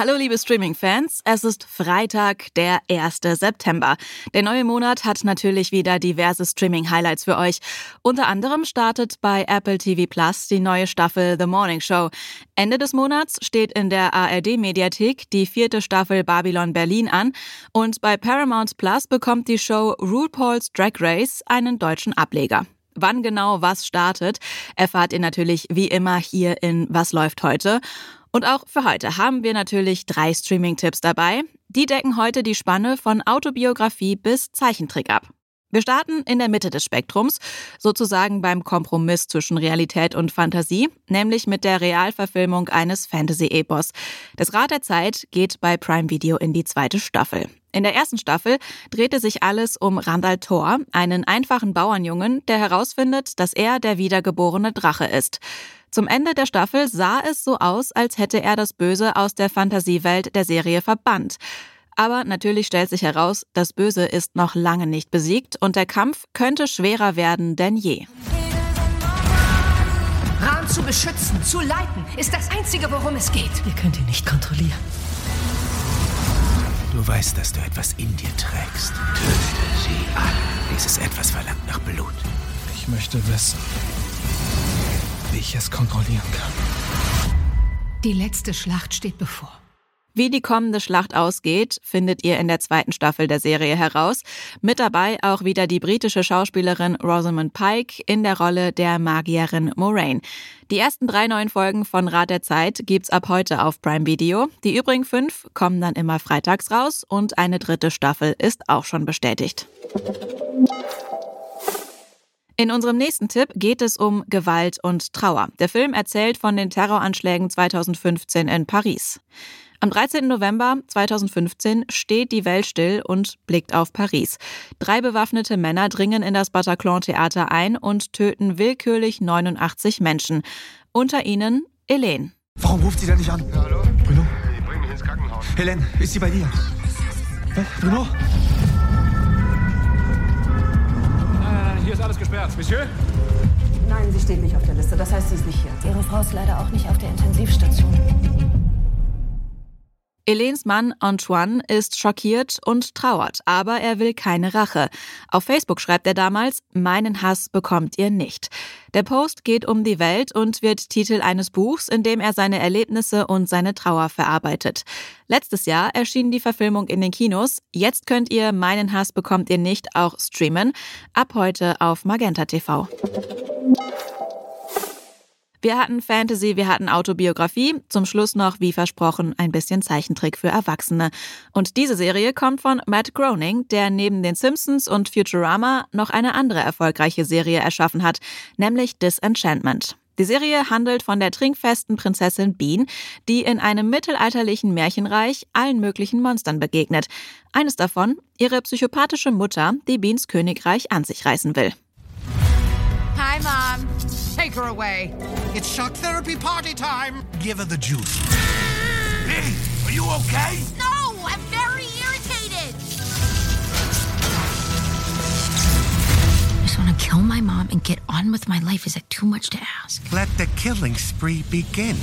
Hallo liebe Streaming-Fans, es ist Freitag, der 1. September. Der neue Monat hat natürlich wieder diverse Streaming-Highlights für euch. Unter anderem startet bei Apple TV Plus die neue Staffel The Morning Show. Ende des Monats steht in der ARD-Mediathek die vierte Staffel Babylon Berlin an und bei Paramount Plus bekommt die Show RuPaul's Drag Race einen deutschen Ableger. Wann genau was startet, erfahrt ihr natürlich wie immer hier in Was läuft heute. Und auch für heute haben wir natürlich drei Streaming-Tipps dabei. Die decken heute die Spanne von Autobiografie bis Zeichentrick ab. Wir starten in der Mitte des Spektrums, sozusagen beim Kompromiss zwischen Realität und Fantasie, nämlich mit der Realverfilmung eines Fantasy-Epos. Das Rad der Zeit geht bei Prime Video in die zweite Staffel. In der ersten Staffel drehte sich alles um Randall Thor, einen einfachen Bauernjungen, der herausfindet, dass er der wiedergeborene Drache ist. Zum Ende der Staffel sah es so aus, als hätte er das Böse aus der Fantasiewelt der Serie verbannt. Aber natürlich stellt sich heraus, das Böse ist noch lange nicht besiegt und der Kampf könnte schwerer werden denn je. Ran zu beschützen, zu leiten, ist das Einzige, worum es geht. Ihr könnt ihn nicht kontrollieren. Du weißt, dass du etwas in dir trägst. Töte sie alle. Dieses etwas verlangt nach Blut. Ich möchte wissen, ich es kontrollieren kann. Die letzte Schlacht steht bevor. Wie die kommende Schlacht ausgeht, findet ihr in der zweiten Staffel der Serie heraus. Mit dabei auch wieder die britische Schauspielerin Rosamund Pike in der Rolle der Magierin Moraine. Die ersten drei neuen Folgen von Rat der Zeit gibt's ab heute auf Prime Video. Die übrigen fünf kommen dann immer freitags raus und eine dritte Staffel ist auch schon bestätigt. In unserem nächsten Tipp geht es um Gewalt und Trauer. Der Film erzählt von den Terroranschlägen 2015 in Paris. Am 13. November 2015 steht die Welt still und blickt auf Paris. Drei bewaffnete Männer dringen in das Bataclan-Theater ein und töten willkürlich 89 Menschen. Unter ihnen Helene. Warum ruft sie denn nicht an? Ja, hallo? Bruno? Ich bring mich ins Krankenhaus. Helene, ist sie bei dir? Bruno? Ist alles gesperrt. Monsieur? Nein, sie steht nicht auf der Liste. Das heißt, sie ist nicht hier. Ihre Frau ist leider auch nicht auf der Intensivstation. Helens Mann Antoine ist schockiert und trauert, aber er will keine Rache. Auf Facebook schreibt er damals, meinen Hass bekommt ihr nicht. Der Post geht um die Welt und wird Titel eines Buchs, in dem er seine Erlebnisse und seine Trauer verarbeitet. Letztes Jahr erschien die Verfilmung in den Kinos. Jetzt könnt ihr meinen Hass bekommt ihr nicht auch streamen. Ab heute auf Magenta TV. Wir hatten Fantasy, wir hatten Autobiografie, zum Schluss noch, wie versprochen, ein bisschen Zeichentrick für Erwachsene. Und diese Serie kommt von Matt Groening, der neben den Simpsons und Futurama noch eine andere erfolgreiche Serie erschaffen hat, nämlich Disenchantment. Die Serie handelt von der trinkfesten Prinzessin Bean, die in einem mittelalterlichen Märchenreich allen möglichen Monstern begegnet. Eines davon, ihre psychopathische Mutter, die Beans Königreich an sich reißen will. Hi, Mom. Take her away. It's shock therapy party time. Give her the juice. Hey, are you okay? No, I'm very irritated. I just want to kill my mom and get on with my life. Is that too much to ask? Let the killing spree begin.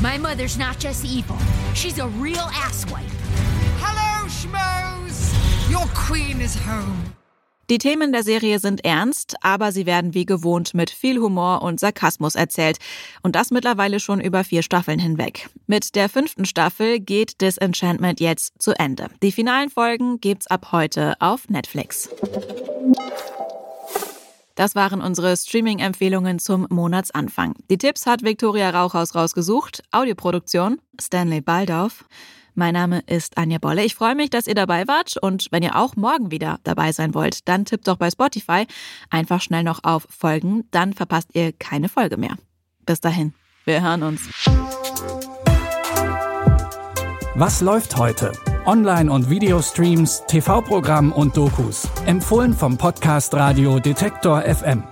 My mother's not just evil. She's a real asswipe. Hello, Schmoes. Your queen is home. Die Themen der Serie sind ernst, aber sie werden wie gewohnt mit viel Humor und Sarkasmus erzählt. Und das mittlerweile schon über vier Staffeln hinweg. Mit der fünften Staffel geht Disenchantment jetzt zu Ende. Die finalen Folgen gibt's ab heute auf Netflix. Das waren unsere Streaming-Empfehlungen zum Monatsanfang. Die Tipps hat Viktoria Rauchhaus rausgesucht. Audioproduktion Stanley Baldorf. Mein Name ist Anja Bolle. Ich freue mich, dass ihr dabei wart und wenn ihr auch morgen wieder dabei sein wollt, dann tippt doch bei Spotify einfach schnell noch auf Folgen, dann verpasst ihr keine Folge mehr. Bis dahin, wir hören uns. Was läuft heute? Online- und Videostreams, TV-Programm und Dokus. Empfohlen vom Podcast Radio Detektor FM.